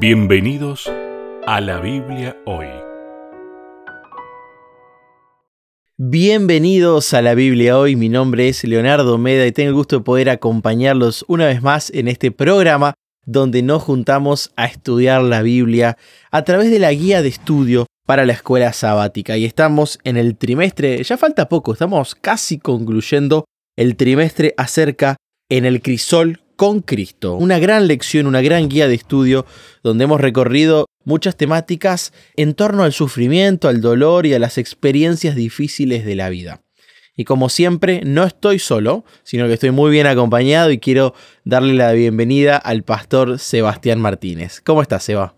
Bienvenidos a la Biblia hoy. Bienvenidos a la Biblia hoy, mi nombre es Leonardo Meda y tengo el gusto de poder acompañarlos una vez más en este programa donde nos juntamos a estudiar la Biblia a través de la guía de estudio para la escuela sabática. Y estamos en el trimestre, ya falta poco, estamos casi concluyendo el trimestre acerca en el crisol con Cristo. Una gran lección, una gran guía de estudio donde hemos recorrido muchas temáticas en torno al sufrimiento, al dolor y a las experiencias difíciles de la vida. Y como siempre, no estoy solo, sino que estoy muy bien acompañado y quiero darle la bienvenida al pastor Sebastián Martínez. ¿Cómo estás, Seba?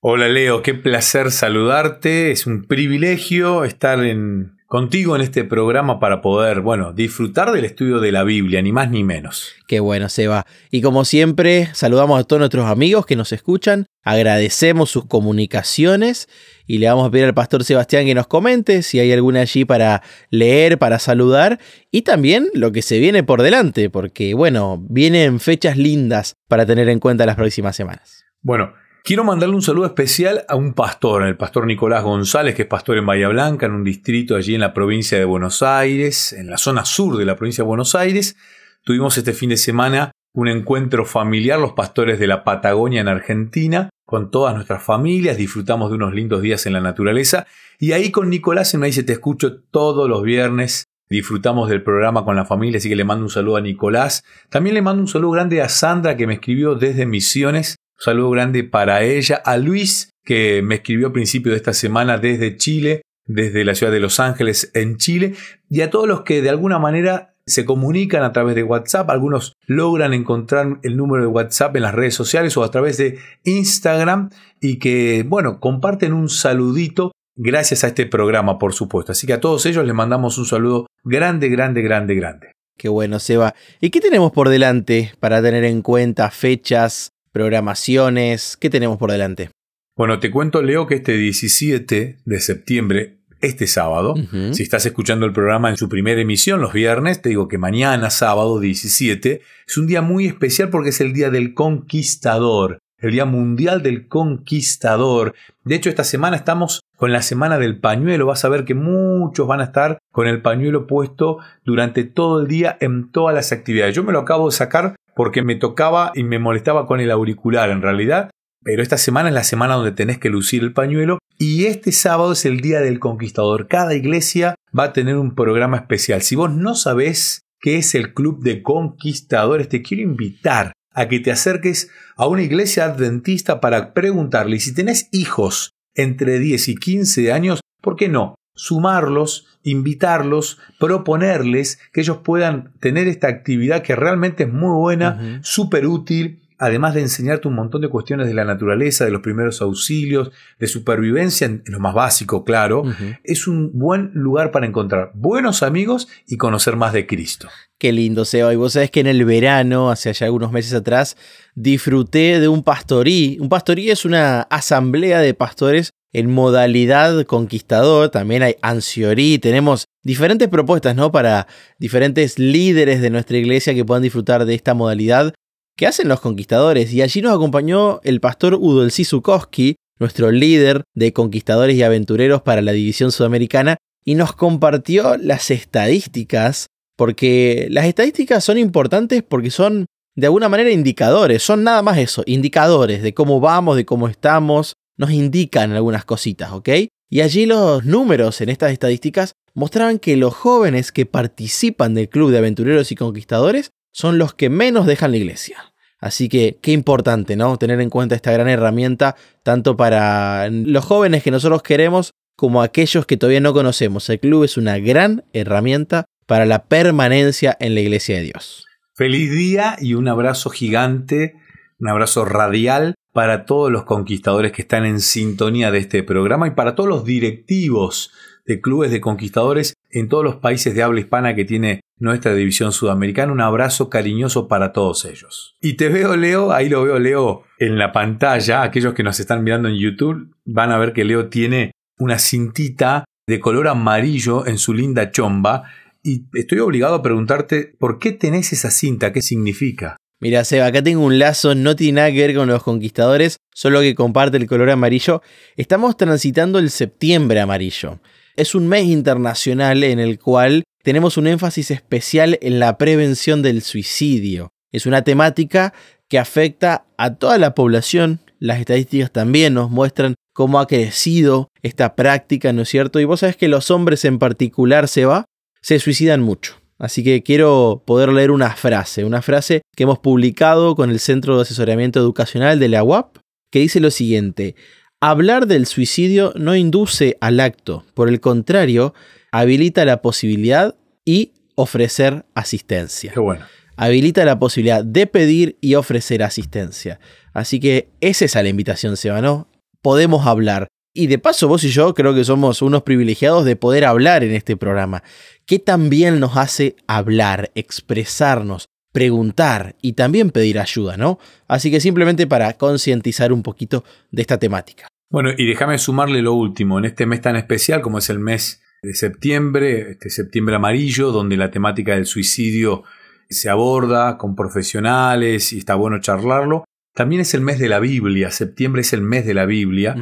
Hola Leo, qué placer saludarte. Es un privilegio estar en, contigo en este programa para poder, bueno, disfrutar del estudio de la Biblia, ni más ni menos. Qué bueno, Seba. Y como siempre, saludamos a todos nuestros amigos que nos escuchan, agradecemos sus comunicaciones y le vamos a pedir al pastor Sebastián que nos comente si hay alguna allí para leer, para saludar y también lo que se viene por delante, porque bueno, vienen fechas lindas para tener en cuenta las próximas semanas. Bueno, Quiero mandarle un saludo especial a un pastor, el pastor Nicolás González, que es pastor en Bahía Blanca, en un distrito allí en la provincia de Buenos Aires, en la zona sur de la provincia de Buenos Aires. Tuvimos este fin de semana un encuentro familiar, los pastores de la Patagonia en Argentina, con todas nuestras familias, disfrutamos de unos lindos días en la naturaleza. Y ahí con Nicolás se me dice, te escucho todos los viernes, disfrutamos del programa con la familia, así que le mando un saludo a Nicolás. También le mando un saludo grande a Sandra, que me escribió desde Misiones un saludo grande para ella, a Luis, que me escribió a principio de esta semana desde Chile, desde la ciudad de Los Ángeles en Chile, y a todos los que de alguna manera se comunican a través de WhatsApp, algunos logran encontrar el número de WhatsApp en las redes sociales o a través de Instagram y que, bueno, comparten un saludito gracias a este programa, por supuesto. Así que a todos ellos les mandamos un saludo grande, grande, grande, grande. Qué bueno, Seba. ¿Y qué tenemos por delante para tener en cuenta fechas, programaciones? ¿Qué tenemos por delante? Bueno, te cuento, Leo, que este 17 de septiembre, este sábado, si estás escuchando el programa en su primera emisión los viernes, te digo que mañana, sábado 17, es un día muy especial porque es el Día del Conquistador, el Día Mundial del Conquistador. De hecho, esta semana estamos con la Semana del Pañuelo. Vas a ver que muchos van a estar con el pañuelo puesto durante todo el día en todas las actividades. Yo me lo acabo de sacar porque me tocaba y me molestaba con el auricular en realidad. Pero esta semana es la semana donde tenés que lucir el pañuelo y este sábado es el Día del Conquistador. Cada iglesia va a tener un programa especial. Si vos no sabés qué es el Club de Conquistadores, te quiero invitar a que te acerques a una iglesia adventista para preguntarle si tenés hijos entre 10 y 15 años, ¿por qué no? Sumarlos invitarlos, proponerles que ellos puedan tener esta actividad que realmente es muy buena, súper útil, además de enseñarte un montón de cuestiones de la naturaleza, de los primeros auxilios, de supervivencia, en lo más básico, claro, es un buen lugar para encontrar buenos amigos y conocer más de Cristo. Qué lindo, Seba. Y vos sabés que en el verano, hace ya algunos meses atrás, disfruté de un pastorí. Un pastorí es una asamblea de pastores en modalidad conquistador, también hay ansiorí, tenemos diferentes propuestas, ¿no? Para diferentes líderes de nuestra iglesia que puedan disfrutar de esta modalidad que hacen los conquistadores. Y allí nos acompañó el pastor Udolci Zukowski, nuestro líder de conquistadores y aventureros para la división sudamericana, y nos compartió las estadísticas, porque las estadísticas son importantes porque son de alguna manera indicadores, son nada más eso, indicadores de cómo vamos, de cómo estamos, nos indican algunas cositas, ¿ok? Y allí los números en estas estadísticas mostraban que los jóvenes que participan del Club de Aventureros y Conquistadores son los que menos dejan la iglesia. Así que qué importante, ¿no? Tener en cuenta esta gran herramienta tanto para los jóvenes que nosotros queremos como aquellos que todavía no conocemos. El club es una gran herramienta para la permanencia en la iglesia de Dios. Feliz día y un abrazo gigante, un abrazo radial para todos los conquistadores que están en sintonía de este programa y para todos los directivos de clubes de conquistadores en todos los países de habla hispana que tiene nuestra división sudamericana. Un abrazo cariñoso para todos ellos. Y te veo, Leo, ahí lo veo, Leo, en la pantalla. Aquellos que nos están mirando en YouTube van a ver que Leo tiene una cintita de color amarillo en su linda chomba. Y estoy obligado a preguntarte, ¿por qué tenés esa cinta? ¿Qué significa? Mira, Seba, acá tengo un lazo, no tiene nada que ver con los conquistadores, solo que comparte el color amarillo. Estamos transitando el septiembre amarillo. Es un mes internacional en el cual tenemos un énfasis especial en la prevención del suicidio. Es una temática que afecta a toda la población. Las estadísticas también nos muestran cómo ha crecido esta práctica, ¿no es cierto? Y vos sabés que los hombres en particular, Seba, se suicidan mucho. Así que quiero poder leer una frase, una frase que hemos publicado con el Centro de Asesoramiento Educacional de la UAP, que dice lo siguiente, hablar del suicidio no induce al acto, por el contrario, habilita la posibilidad y ofrecer asistencia. Qué bueno. Habilita la posibilidad de pedir y ofrecer asistencia. Así que esa es la invitación, Seba, ¿no? Podemos hablar. Y de paso, vos y yo creo que somos unos privilegiados de poder hablar en este programa. ¿Qué también nos hace hablar, expresarnos, preguntar y también pedir ayuda, ¿no? Así que simplemente para concientizar un poquito de esta temática. Bueno, y déjame sumarle lo último, en este mes tan especial como es el mes de septiembre, este septiembre amarillo, donde la temática del suicidio se aborda con profesionales y está bueno charlarlo. También es el mes de la Biblia, septiembre es el mes de la Biblia,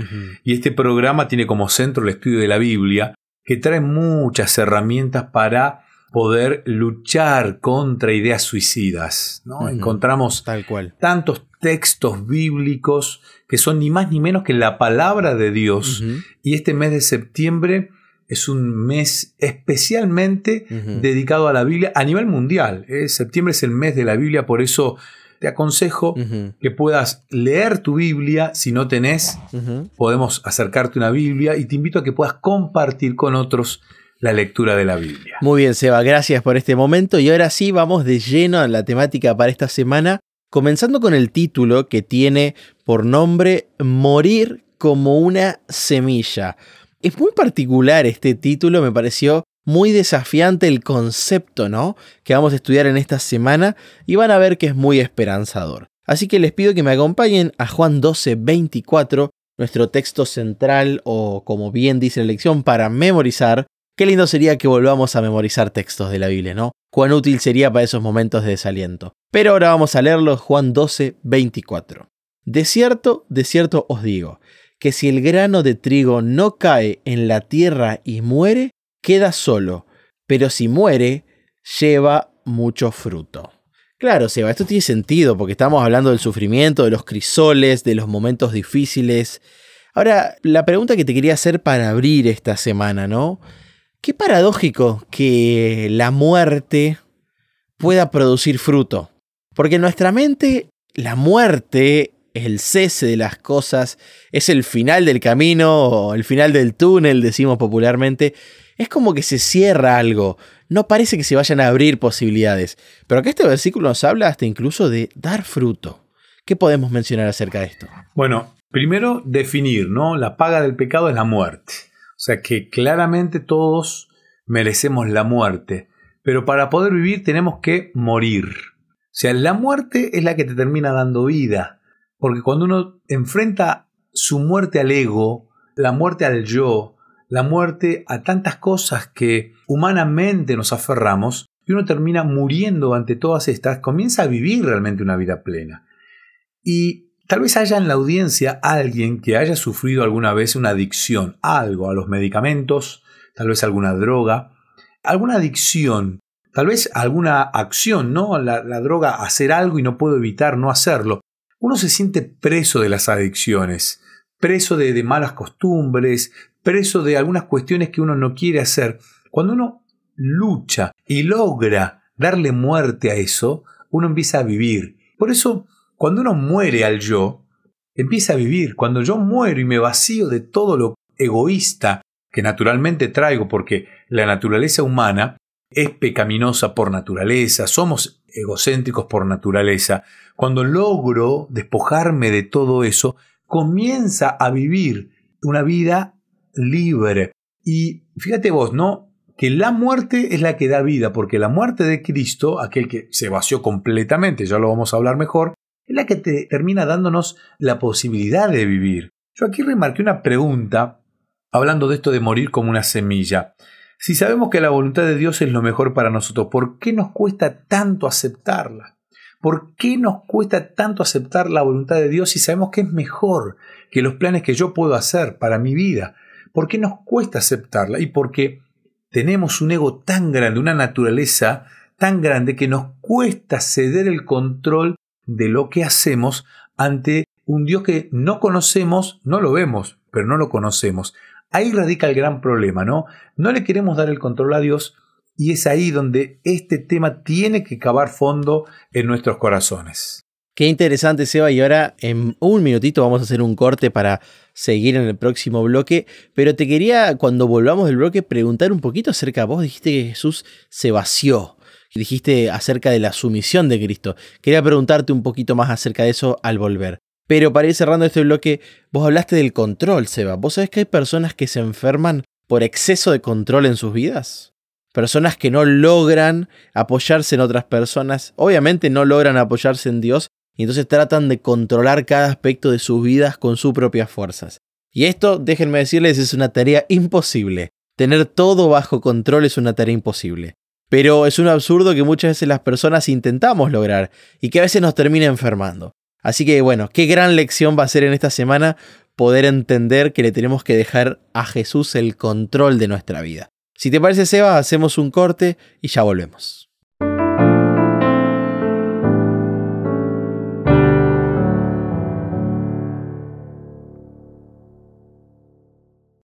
y este programa tiene como centro el estudio de la Biblia, que trae muchas herramientas para poder luchar contra ideas suicidas. ¿no? Encontramos Tal cual. tantos textos bíblicos que son ni más ni menos que la palabra de Dios. Y este mes de septiembre es un mes especialmente dedicado a la Biblia a nivel mundial. ¿eh? Septiembre es el mes de la Biblia, por eso te aconsejo que puedas leer tu Biblia. Si no tenés, podemos acercarte una Biblia y te invito a que puedas compartir con otros la lectura de la Biblia. Muy bien, Seba, gracias por este momento. Y ahora sí, vamos de lleno a la temática para esta semana, comenzando con el título que tiene por nombre Morir como una semilla. Es muy particular este título, me pareció muy desafiante el concepto, ¿no? Que vamos a estudiar en esta semana y van a ver que es muy esperanzador. Así que les pido que me acompañen a Juan 12, 24, nuestro texto central o como bien dice la lección para memorizar. Qué lindo sería que volvamos a memorizar textos de la Biblia, ¿no? Cuán útil sería para esos momentos de desaliento. Pero ahora vamos a leerlo, Juan 12, 24. De cierto, de cierto os digo, que si el grano de trigo no cae en la tierra y muere, queda solo, pero si muere, lleva mucho fruto. Claro, Seba, esto tiene sentido porque estamos hablando del sufrimiento, de los crisoles, de los momentos difíciles. Ahora, la pregunta que te quería hacer para abrir esta semana, ¿no? Qué paradójico que la muerte pueda producir fruto. Porque en nuestra mente, la muerte el cese de las cosas, es el final del camino, o el final del túnel, decimos popularmente es como que se cierra algo. No parece que se vayan a abrir posibilidades. Pero acá este versículo nos habla hasta incluso de dar fruto. ¿Qué podemos mencionar acerca de esto? Bueno, primero definir, ¿no? La paga del pecado es la muerte. O sea que claramente todos merecemos la muerte. Pero para poder vivir tenemos que morir. O sea, la muerte es la que te termina dando vida. Porque cuando uno enfrenta su muerte al ego, la muerte al yo, la muerte a tantas cosas que humanamente nos aferramos y uno termina muriendo ante todas estas, comienza a vivir realmente una vida plena. Y tal vez haya en la audiencia alguien que haya sufrido alguna vez una adicción algo, a los medicamentos, tal vez alguna droga, alguna adicción, tal vez alguna acción, ¿no? La, la droga, hacer algo y no puedo evitar no hacerlo. Uno se siente preso de las adicciones, preso de, de malas costumbres, preso de algunas cuestiones que uno no quiere hacer. Cuando uno lucha y logra darle muerte a eso, uno empieza a vivir. Por eso, cuando uno muere al yo, empieza a vivir. Cuando yo muero y me vacío de todo lo egoísta que naturalmente traigo, porque la naturaleza humana es pecaminosa por naturaleza, somos egocéntricos por naturaleza, cuando logro despojarme de todo eso, comienza a vivir una vida libre. Y fíjate vos, ¿no? Que la muerte es la que da vida, porque la muerte de Cristo, aquel que se vació completamente, ya lo vamos a hablar mejor, es la que te termina dándonos la posibilidad de vivir. Yo aquí remarqué una pregunta, hablando de esto de morir como una semilla. Si sabemos que la voluntad de Dios es lo mejor para nosotros, ¿por qué nos cuesta tanto aceptarla? ¿Por qué nos cuesta tanto aceptar la voluntad de Dios si sabemos que es mejor que los planes que yo puedo hacer para mi vida? ¿Por qué nos cuesta aceptarla? Y porque tenemos un ego tan grande, una naturaleza tan grande que nos cuesta ceder el control de lo que hacemos ante un Dios que no conocemos, no lo vemos, pero no lo conocemos. Ahí radica el gran problema, ¿no? No le queremos dar el control a Dios y es ahí donde este tema tiene que cavar fondo en nuestros corazones. Qué interesante, Seba. Y ahora en un minutito vamos a hacer un corte para seguir en el próximo bloque. Pero te quería, cuando volvamos del bloque, preguntar un poquito acerca. Vos dijiste que Jesús se vació. Dijiste acerca de la sumisión de Cristo. Quería preguntarte un poquito más acerca de eso al volver. Pero para ir cerrando este bloque, vos hablaste del control, Seba. ¿Vos sabés que hay personas que se enferman por exceso de control en sus vidas? Personas que no logran apoyarse en otras personas, obviamente no logran apoyarse en Dios y entonces tratan de controlar cada aspecto de sus vidas con sus propias fuerzas. Y esto, déjenme decirles, es una tarea imposible. Tener todo bajo control es una tarea imposible. Pero es un absurdo que muchas veces las personas intentamos lograr y que a veces nos termina enfermando. Así que bueno, qué gran lección va a ser en esta semana poder entender que le tenemos que dejar a Jesús el control de nuestra vida. Si te parece, Seba, hacemos un corte y ya volvemos.